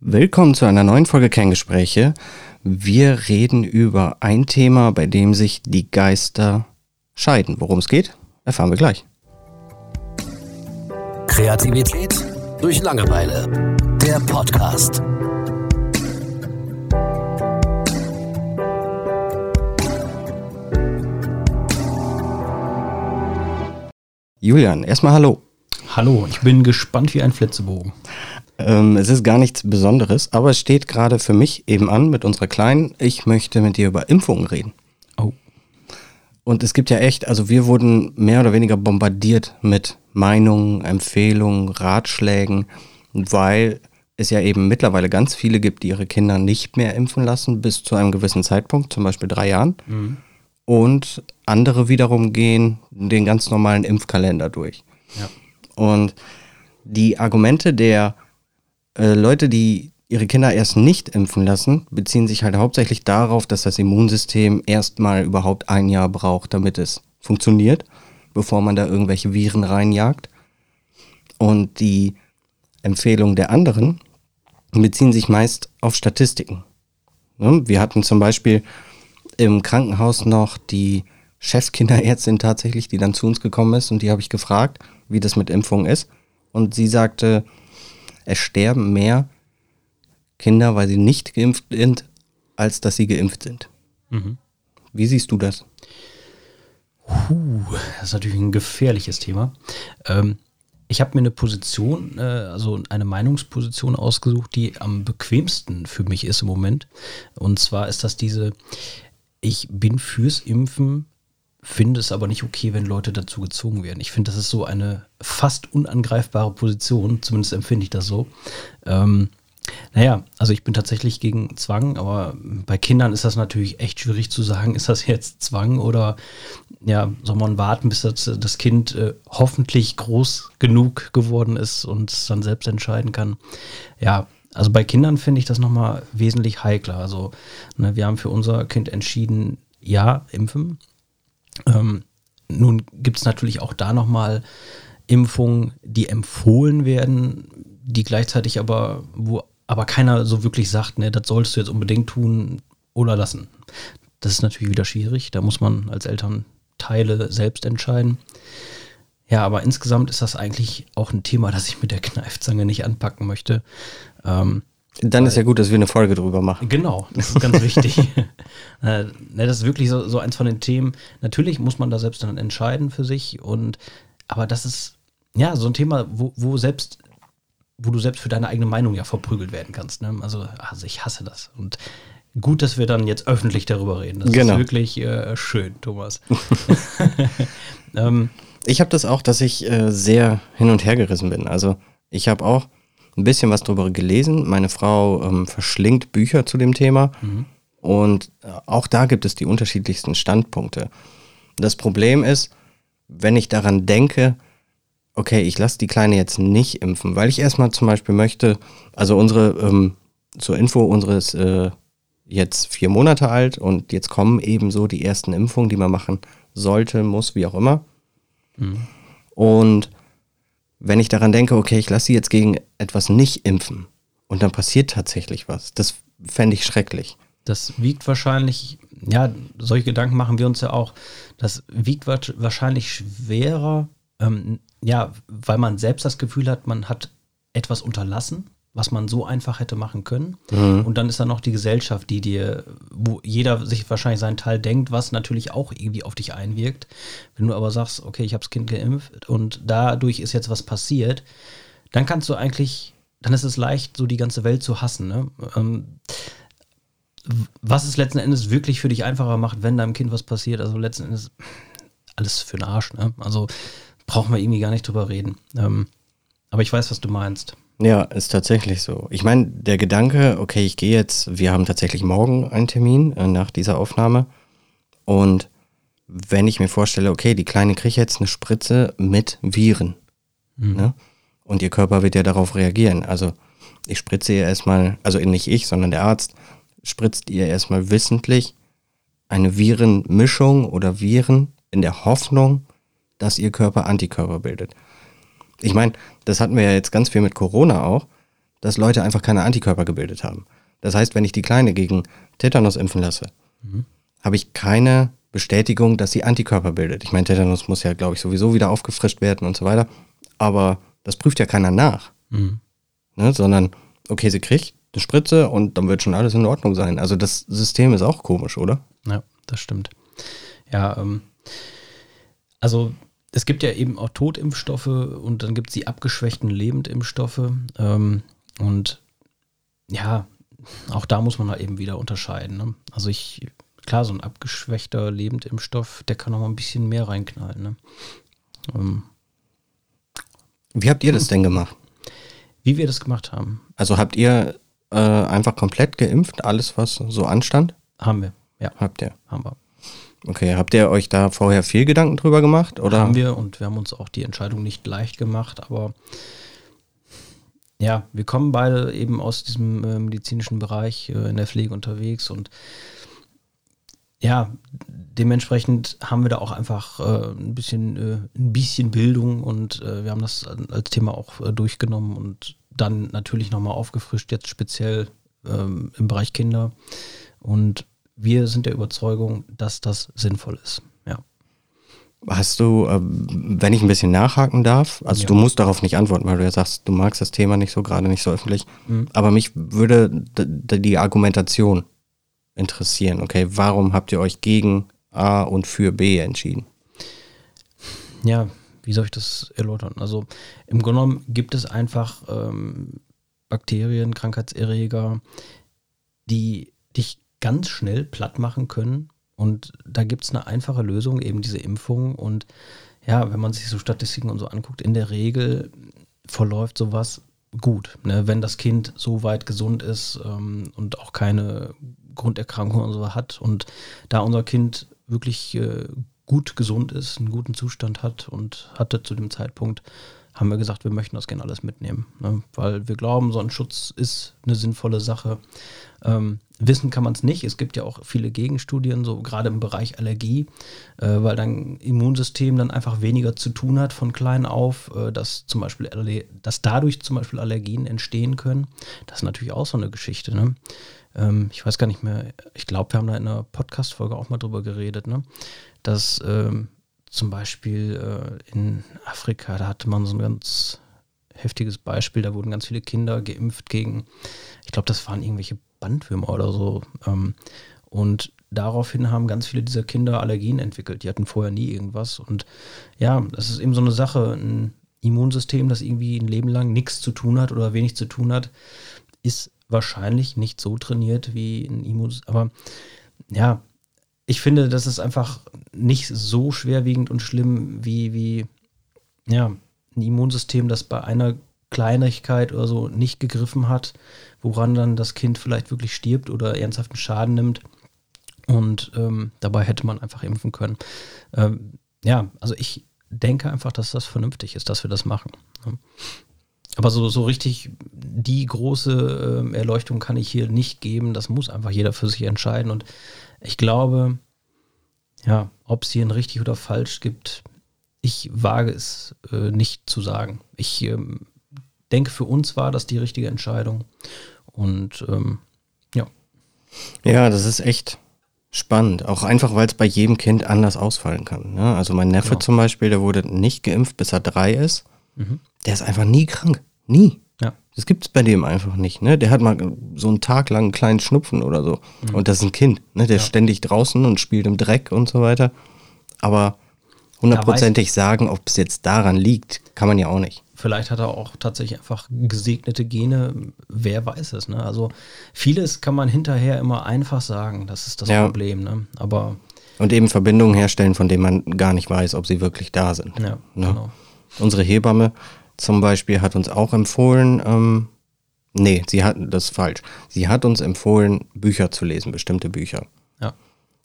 Willkommen zu einer neuen Folge Kerngespräche. Wir reden über ein Thema, bei dem sich die Geister scheiden. Worum es geht, erfahren wir gleich. Kreativität durch Langeweile. Der Podcast. Julian, erstmal hallo. Hallo, ich bin gespannt wie ein Flitzebogen. Ähm, es ist gar nichts Besonderes, aber es steht gerade für mich eben an mit unserer Kleinen. Ich möchte mit dir über Impfungen reden. Oh. Und es gibt ja echt, also wir wurden mehr oder weniger bombardiert mit Meinungen, Empfehlungen, Ratschlägen, weil es ja eben mittlerweile ganz viele gibt, die ihre Kinder nicht mehr impfen lassen bis zu einem gewissen Zeitpunkt, zum Beispiel drei Jahren. Mhm. Und andere wiederum gehen den ganz normalen Impfkalender durch. Ja. Und die Argumente der äh, Leute, die ihre Kinder erst nicht impfen lassen, beziehen sich halt hauptsächlich darauf, dass das Immunsystem erstmal überhaupt ein Jahr braucht, damit es funktioniert, bevor man da irgendwelche Viren reinjagt. Und die Empfehlungen der anderen beziehen sich meist auf Statistiken. Ne? Wir hatten zum Beispiel im Krankenhaus noch die Chefkinderärztin tatsächlich, die dann zu uns gekommen ist und die habe ich gefragt, wie das mit Impfungen ist. Und sie sagte, es sterben mehr Kinder, weil sie nicht geimpft sind, als dass sie geimpft sind. Mhm. Wie siehst du das? Puh, das ist natürlich ein gefährliches Thema. Ähm, ich habe mir eine Position, äh, also eine Meinungsposition ausgesucht, die am bequemsten für mich ist im Moment. Und zwar ist das diese, ich bin fürs Impfen, finde es aber nicht okay, wenn Leute dazu gezwungen werden. Ich finde, das ist so eine fast unangreifbare Position, zumindest empfinde ich das so. Ähm, naja, also ich bin tatsächlich gegen Zwang, aber bei Kindern ist das natürlich echt schwierig zu sagen, ist das jetzt Zwang oder ja, soll man warten, bis das, das Kind äh, hoffentlich groß genug geworden ist und es dann selbst entscheiden kann. Ja, also bei Kindern finde ich das nochmal wesentlich heikler. Also ne, wir haben für unser Kind entschieden, ja, impfen. Ähm, nun gibt es natürlich auch da nochmal Impfungen, die empfohlen werden, die gleichzeitig aber, wo aber keiner so wirklich sagt, ne, das solltest du jetzt unbedingt tun oder lassen. Das ist natürlich wieder schwierig. Da muss man als Eltern Teile selbst entscheiden. Ja, aber insgesamt ist das eigentlich auch ein Thema, das ich mit der Kneifzange nicht anpacken möchte. Ähm, Dann ist ja gut, dass wir eine Folge drüber machen. Genau, das ist ganz wichtig. äh, ne, das ist wirklich so, so eins von den Themen. Natürlich muss man da selbst dann entscheiden für sich und aber das ist ja so ein Thema, wo, wo selbst wo du selbst für deine eigene Meinung ja verprügelt werden kannst. Ne? Also, also ich hasse das. Und gut, dass wir dann jetzt öffentlich darüber reden. Das Genau. ist wirklich äh, schön, Thomas. ähm, Ich habe das auch, dass ich äh, sehr hin und her gerissen bin. Also ich habe auch ein bisschen was drüber gelesen. Meine Frau ähm, verschlingt Bücher zu dem Thema. Und äh, auch da gibt es die unterschiedlichsten Standpunkte. Das Problem ist, wenn ich daran denke, okay, ich lasse die Kleine jetzt nicht impfen, weil ich erstmal zum Beispiel möchte, also unsere, ähm, zur Info, unsere ist äh, jetzt vier Monate alt und jetzt kommen eben so die ersten Impfungen, die man machen sollte, muss, wie auch immer. Und wenn ich daran denke, okay, ich lasse sie jetzt gegen etwas nicht impfen und dann passiert tatsächlich was, das fände ich schrecklich. Das wiegt wahrscheinlich, ja, solche Gedanken machen wir uns ja auch. Das wiegt wa- wahrscheinlich schwerer, ähm, ja, weil man selbst das Gefühl hat, man hat etwas unterlassen, was man so einfach hätte machen können. Und dann ist da noch die Gesellschaft, die dir, wo jeder sich wahrscheinlich seinen Teil denkt, was natürlich auch irgendwie auf dich einwirkt. Wenn du aber sagst, okay, ich habe das Kind geimpft und dadurch ist jetzt was passiert, dann kannst du eigentlich, dann ist es leicht, so die ganze Welt zu hassen. Ne? Ähm, was es letzten Endes wirklich für dich einfacher macht, wenn deinem Kind was passiert. Also letzten Endes alles für den Arsch. Ne? Also brauchen wir irgendwie gar nicht drüber reden. Ähm, aber ich weiß, was du meinst. Ja, ist tatsächlich so. Ich meine, der Gedanke, okay, ich gehe jetzt, wir haben tatsächlich morgen einen Termin äh, nach dieser Aufnahme. Und wenn ich mir vorstelle, okay, die Kleine kriegt jetzt eine Spritze mit Viren. Ne? Und ihr Körper wird ja darauf reagieren. Also ich spritze ihr erstmal, also nicht ich, sondern der Arzt, spritzt ihr erstmal wissentlich eine Virenmischung oder Viren in der Hoffnung, dass ihr Körper Antikörper bildet. Ich meine, das hatten wir ja jetzt ganz viel mit Corona auch, dass Leute einfach keine Antikörper gebildet haben. Das heißt, wenn ich die Kleine gegen Tetanus impfen lasse, mhm. habe ich keine Bestätigung, dass sie Antikörper bildet. Ich meine, Tetanus muss ja, glaube ich, sowieso wieder aufgefrischt werden und so weiter. Aber das prüft ja keiner nach. Mhm. Ne, sondern, okay, sie kriegt eine Spritze und dann wird schon alles in Ordnung sein. Also das System ist auch komisch, oder? Ja, das stimmt. Ja, ähm, also es gibt ja eben auch Totimpfstoffe und dann gibt es die abgeschwächten Lebendimpfstoffe. Ähm, und ja, auch da muss man halt eben wieder unterscheiden. Ne? Also ich, klar, so ein abgeschwächter Lebendimpfstoff, der kann auch mal ein bisschen mehr reinknallen. Ne? Ähm, Wie habt ihr das denn gemacht? Wie wir das gemacht haben. Also habt ihr äh, einfach komplett geimpft, alles was so anstand? Haben wir, ja. Habt ihr? Haben wir. Okay, habt ihr euch da vorher viel Gedanken drüber gemacht? Oder? Haben wir und wir haben uns auch die Entscheidung nicht leicht gemacht, aber ja, wir kommen beide eben aus diesem äh, medizinischen Bereich äh, in der Pflege unterwegs und ja, dementsprechend haben wir da auch einfach äh, ein bisschen äh, ein bisschen Bildung und äh, wir haben das als Thema auch äh, durchgenommen und dann natürlich nochmal aufgefrischt, jetzt speziell ähm, im Bereich Kinder. Und wir sind der Überzeugung, dass das sinnvoll ist. Ja. Hast du, äh, wenn ich ein bisschen nachhaken darf, also ja. du musst darauf nicht antworten, weil du ja sagst, du magst das Thema nicht so, gerade nicht so öffentlich, mhm. aber mich würde die Argumentation interessieren. Okay, warum habt ihr euch gegen A und für B entschieden? Ja, wie soll ich das erläutern? Also im Grunde genommen gibt es einfach ähm, Bakterien, Krankheitserreger, die dich ganz schnell platt machen können. Und da gibt es eine einfache Lösung, eben diese Impfung. Und ja, wenn man sich so Statistiken und so anguckt, in der Regel verläuft sowas gut. Ne? Wenn das Kind so weit gesund ist ähm, und auch keine Grunderkrankung und so hat und da unser Kind wirklich äh, gut gesund ist, einen guten Zustand hat und hatte zu dem Zeitpunkt, haben wir gesagt, wir möchten das gerne alles mitnehmen. Ne? Weil wir glauben, so ein Schutz ist eine sinnvolle Sache. Ähm, wissen kann man es nicht. Es gibt ja auch viele Gegenstudien, so gerade im Bereich Allergie, äh, weil dein Immunsystem dann einfach weniger zu tun hat von klein auf, äh, dass zum Beispiel, dass dadurch zum Beispiel Allergien entstehen können. Das ist natürlich auch so eine Geschichte. Ne? Ähm, ich weiß gar nicht mehr, ich glaube, wir haben da in einer Podcast-Folge auch mal drüber geredet, ne? dass ähm, zum Beispiel äh, in Afrika, da hatte man so ein ganz heftiges Beispiel, da wurden ganz viele Kinder geimpft gegen, ich glaube, das waren irgendwelche Bandwürmer oder so. Ähm, und daraufhin haben ganz viele dieser Kinder Allergien entwickelt. Die hatten vorher nie irgendwas. Und ja, das ist eben so eine Sache, ein Immunsystem, das irgendwie ein Leben lang nichts zu tun hat oder wenig zu tun hat, ist wahrscheinlich nicht so trainiert wie ein Immunsystem. Aber ja, ich finde, das ist einfach nicht so schwerwiegend und schlimm wie, wie ja, ein Immunsystem, das bei einer Kleinigkeit oder so nicht gegriffen hat, woran dann das Kind vielleicht wirklich stirbt oder ernsthaften Schaden nimmt. Und ähm, dabei hätte man einfach impfen können. Ähm, ja, also ich denke einfach, dass das vernünftig ist, dass wir das machen. Aber so, so richtig die große äh, Erleuchtung kann ich hier nicht geben. Das muss einfach jeder für sich entscheiden. Und ich glaube, ja, ob es hier ein richtig oder falsch gibt, ich wage es äh, nicht zu sagen. Ich ähm, denke, für uns war das die richtige Entscheidung. Und ähm, ja. Ja, das ist echt spannend. Auch einfach, weil es bei jedem Kind anders ausfallen kann. Ne? Also mein Neffe genau. zum Beispiel, der wurde nicht geimpft, bis er drei ist. Mhm. Der ist einfach nie krank. Nie. Ja. Das gibt es bei dem einfach nicht. Ne? Der hat mal so einen Tag lang einen kleinen Schnupfen oder so. Mhm. Und das ist ein Kind. Ne? Der ja. ist ständig draußen und spielt im Dreck und so weiter. Aber hundertprozentig sagen, ob es jetzt daran liegt, kann man ja auch nicht. Vielleicht hat er auch tatsächlich einfach gesegnete Gene. Wer weiß es. Ne? Also vieles kann man hinterher immer einfach sagen. Das ist das ja. Problem. Ne? Aber und eben Verbindungen herstellen, von denen man gar nicht weiß, ob sie wirklich da sind. Ja, ne? genau. Unsere Hebamme zum Beispiel hat uns auch empfohlen, ähm, nee, sie hat, das ist falsch. Sie hat uns empfohlen, Bücher zu lesen, bestimmte Bücher. Ja.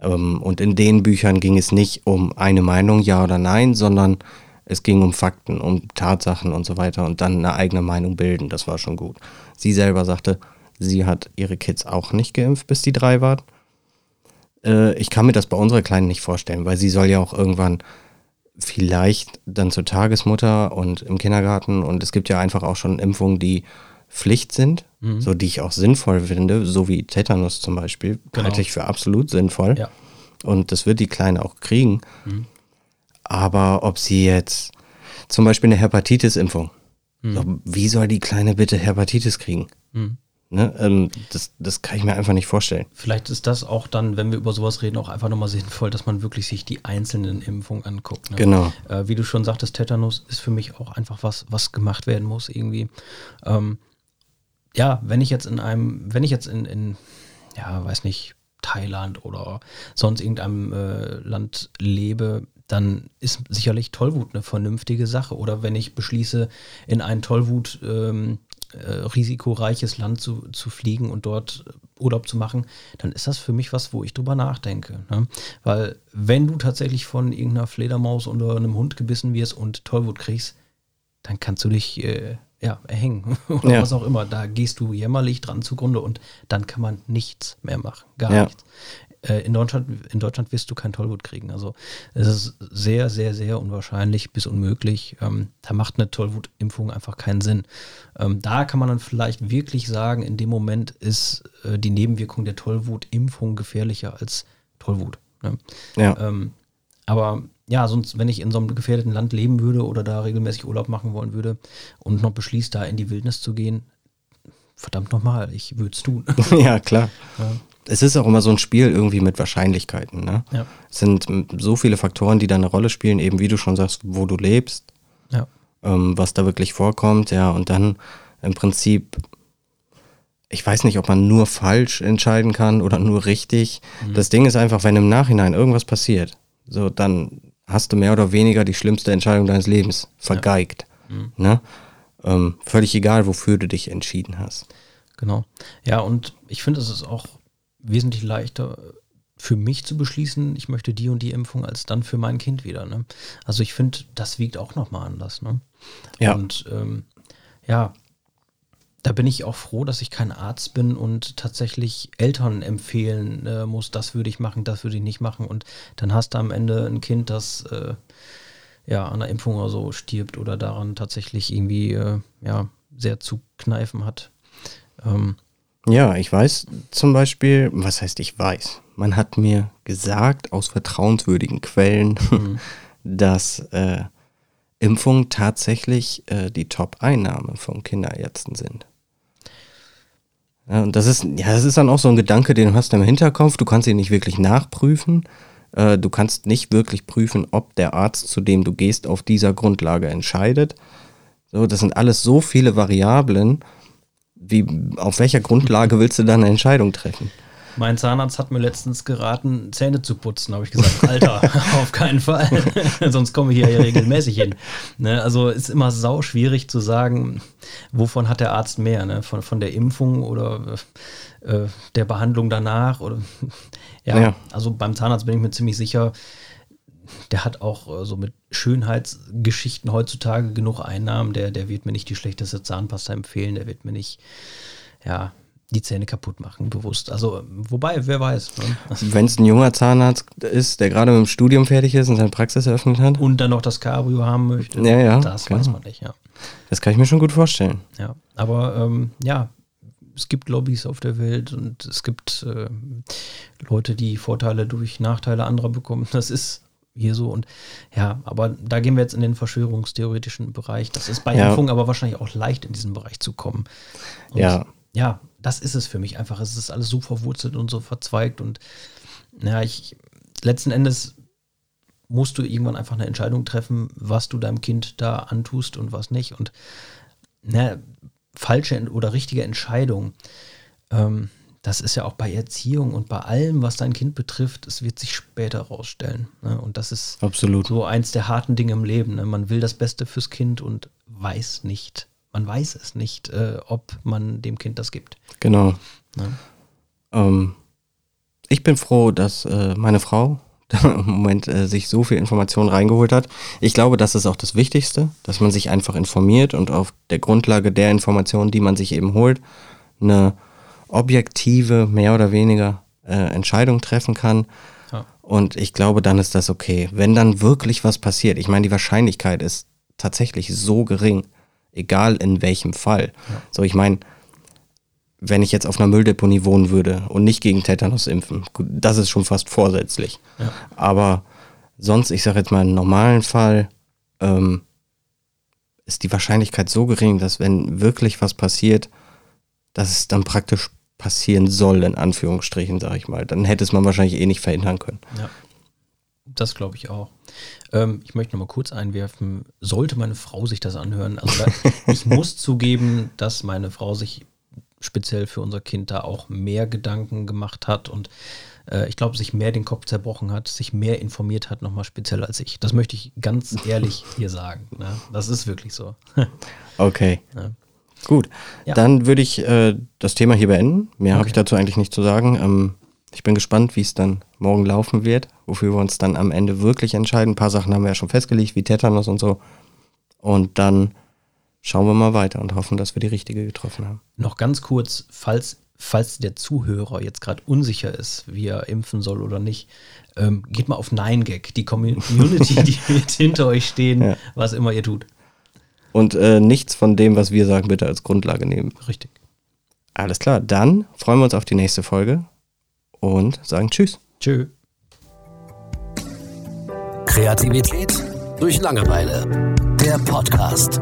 Ähm, und in den Büchern ging es nicht um eine Meinung, ja oder nein, sondern es ging um Fakten, um Tatsachen und so weiter und dann eine eigene Meinung bilden. Das war schon gut. Sie selber sagte, sie hat ihre Kids auch nicht geimpft, bis die drei waren. Äh, ich kann mir das bei unserer Kleinen nicht vorstellen, weil sie soll ja auch irgendwann vielleicht dann zur Tagesmutter und im Kindergarten und es gibt ja einfach auch schon Impfungen, die Pflicht sind, so die ich auch sinnvoll finde, so wie Tetanus zum Beispiel, Genau. halte ich für absolut sinnvoll. Ja. Und das wird die Kleine auch kriegen. Aber ob sie jetzt zum Beispiel eine Hepatitis-Impfung, so, wie soll die Kleine bitte Hepatitis kriegen? Ne? Ähm, das, das kann ich mir einfach nicht vorstellen. Vielleicht ist das auch dann, wenn wir über sowas reden, auch einfach nochmal sinnvoll, dass man wirklich sich die einzelnen Impfungen anguckt. Ne? Genau. Äh, wie du schon sagtest, Tetanus ist für mich auch einfach was, was gemacht werden muss irgendwie. Ähm, ja, wenn ich jetzt in einem, wenn ich jetzt in, in ja, weiß nicht, Thailand oder sonst irgendeinem äh, Land lebe, dann ist sicherlich Tollwut eine vernünftige Sache. Oder wenn ich beschließe, in ein Tollwut ähm, äh, risikoreiches Land zu, zu fliegen und dort Urlaub zu machen, dann ist das für mich was, wo ich drüber nachdenke. Ne? Weil wenn du tatsächlich von irgendeiner Fledermaus oder einem Hund gebissen wirst und Tollwut kriegst, dann kannst du dich äh, ja, erhängen oder Ja. was auch immer. Da gehst du jämmerlich dran zugrunde und dann kann man nichts mehr machen. Gar Ja. nichts. Äh, in, Deutschland, in Deutschland wirst du kein Tollwut kriegen. Also es ist sehr, sehr, sehr unwahrscheinlich bis unmöglich. Ähm, da macht eine Tollwutimpfung einfach keinen Sinn. Ähm, da kann man dann vielleicht wirklich sagen, in dem Moment ist äh, die Nebenwirkung der Tollwutimpfung gefährlicher als Tollwut. Ne? Ja. Ähm, aber ja, sonst, wenn ich in so einem gefährdeten Land leben würde oder da regelmäßig Urlaub machen wollen würde und noch beschließt, da in die Wildnis zu gehen, verdammt nochmal, ich würde es tun. ja, klar. Ja. Es ist auch immer so ein Spiel irgendwie mit Wahrscheinlichkeiten. Ne? Ja. Es sind so viele Faktoren, die da eine Rolle spielen, eben wie du schon sagst, wo du lebst, ja. ähm, was da wirklich vorkommt, ja, und dann im Prinzip, ich weiß nicht, ob man nur falsch entscheiden kann oder nur richtig. Das Ding ist einfach, wenn im Nachhinein irgendwas passiert, so dann hast du mehr oder weniger die schlimmste Entscheidung deines Lebens vergeigt. Ne? Ähm, völlig egal, wofür du dich entschieden hast. Genau. Ja, und ich finde, es ist auch wesentlich leichter für mich zu beschließen, ich möchte die und die Impfung, als dann für mein Kind wieder. Ne? Also ich finde, das wiegt auch nochmal anders. Ne? Ja. Und ähm, ja, da bin ich auch froh, dass ich kein Arzt bin und tatsächlich Eltern empfehlen äh, muss, das würde ich machen, das würde ich nicht machen. Und dann hast du am Ende ein Kind, das äh, ja an einer Impfung oder so stirbt oder daran tatsächlich irgendwie äh, ja, sehr zu kneifen hat. Ähm, Ja, ich weiß zum Beispiel, was heißt ich weiß? Man hat mir gesagt aus vertrauenswürdigen Quellen, dass äh, Impfungen tatsächlich äh, die Top-Einnahme von Kinderärzten sind. Ja, und das ist, ja, das ist dann auch so ein Gedanke, den hast du im Hinterkopf. Du kannst ihn nicht wirklich nachprüfen. Äh, du kannst nicht wirklich prüfen, ob der Arzt, zu dem du gehst, auf dieser Grundlage entscheidet. So, das sind alles so viele Variablen. Wie, auf welcher Grundlage willst du dann eine Entscheidung treffen? Mein Zahnarzt hat mir letztens geraten, Zähne zu putzen. habe ich gesagt, Alter, auf keinen Fall. Sonst komme ich hier ja regelmäßig hin. Ne? Also ist immer sau schwierig zu sagen, wovon hat der Arzt mehr? Ne? Von, von der Impfung oder äh, der Behandlung danach? Oder, ja, Ja. also beim Zahnarzt bin ich mir ziemlich sicher, der hat auch äh, so mit Schönheitsgeschichten heutzutage genug Einnahmen. Der, der wird mir nicht die schlechteste Zahnpasta empfehlen. Der wird mir nicht, ja, die Zähne kaputt machen, bewusst. Also, wobei, wer weiß. Ne? Wenn es ein junger Zahnarzt ist, der gerade mit dem Studium fertig ist und seine Praxis eröffnet hat, Und dann noch das Cabrio haben möchte. Ja, ja, Das genau. weiß man nicht, ja. das kann ich mir schon gut vorstellen. ja. Aber ähm, ja, es gibt Lobbys auf der Welt und es gibt äh, Leute, die Vorteile durch Nachteile anderer bekommen. Das ist hier so und ja, aber da gehen wir jetzt in den verschwörungstheoretischen Bereich. Das ist bei Ja. Impfungen aber wahrscheinlich auch leicht in diesen Bereich zu kommen. Und Ja. Ja, das ist es für mich einfach. Es ist alles so verwurzelt und so verzweigt und ja, ich letzten Endes musst du irgendwann einfach eine Entscheidung treffen, was du deinem Kind da antust und was nicht. Und ne, falsche oder richtige Entscheidung, ähm, das ist ja auch bei Erziehung und bei allem, was dein Kind betrifft, es wird sich später rausstellen. Ne? Und das ist Absolut. so eins der harten Dinge im Leben. Ne? Man will das Beste fürs Kind und weiß nicht, man weiß es nicht, äh, ob man dem Kind das gibt. Genau. Ne? Ähm, ich bin froh, dass äh, meine Frau im Moment äh, sich so viel Informationen reingeholt hat. Ich glaube, das ist auch das Wichtigste, dass man sich einfach informiert und auf der Grundlage der Informationen, die man sich eben holt, eine objektive, mehr oder weniger äh, Entscheidung treffen kann. Ja. Und ich glaube, dann ist das okay. Wenn dann wirklich was passiert, ich meine, die Wahrscheinlichkeit ist tatsächlich so gering. egal in welchem Fall. So, ich meine, wenn ich jetzt auf einer Mülldeponie wohnen würde und nicht gegen Tetanus impfen, gut, das ist schon fast vorsätzlich. Ja. Aber sonst, ich sage jetzt mal im normalen Fall, ähm, ist die Wahrscheinlichkeit so gering, dass wenn wirklich was passiert, dass es dann praktisch passieren soll, in Anführungsstrichen, sage ich mal. Dann hätte es man wahrscheinlich eh nicht verhindern können. Ja. Das glaube ich auch. Ähm, ich möchte noch mal kurz einwerfen, sollte meine Frau sich das anhören, also ich muss zugeben, dass meine Frau sich speziell für unser Kind da auch mehr Gedanken gemacht hat und äh, ich glaube, sich mehr den Kopf zerbrochen hat, sich mehr informiert hat, nochmal speziell als ich. Das möchte ich ganz ehrlich hier sagen. Ne? Das ist wirklich so. Okay. Ja. Gut. Ja. Dann würde ich äh, das Thema hier beenden. Mehr habe Okay. ich dazu eigentlich nicht zu sagen. Ähm, ich bin gespannt, wie es dann morgen laufen wird, wofür wir uns dann am Ende wirklich entscheiden. Ein paar Sachen haben wir ja schon festgelegt, wie Tetanus und so. Und dann schauen wir mal weiter und hoffen, dass wir die richtige getroffen haben. Noch ganz kurz, falls, falls der Zuhörer jetzt gerade unsicher ist, wie er impfen soll oder nicht, ähm, geht mal auf 9gag, die Community, die wird hinter euch stehen, Ja. was immer ihr tut. Und äh, nichts von dem, was wir sagen, bitte als Grundlage nehmen. Richtig. Alles klar, dann freuen wir uns auf die nächste Folge und sagen Tschüss. Tschö. Kreativität durch Langeweile. Der Podcast.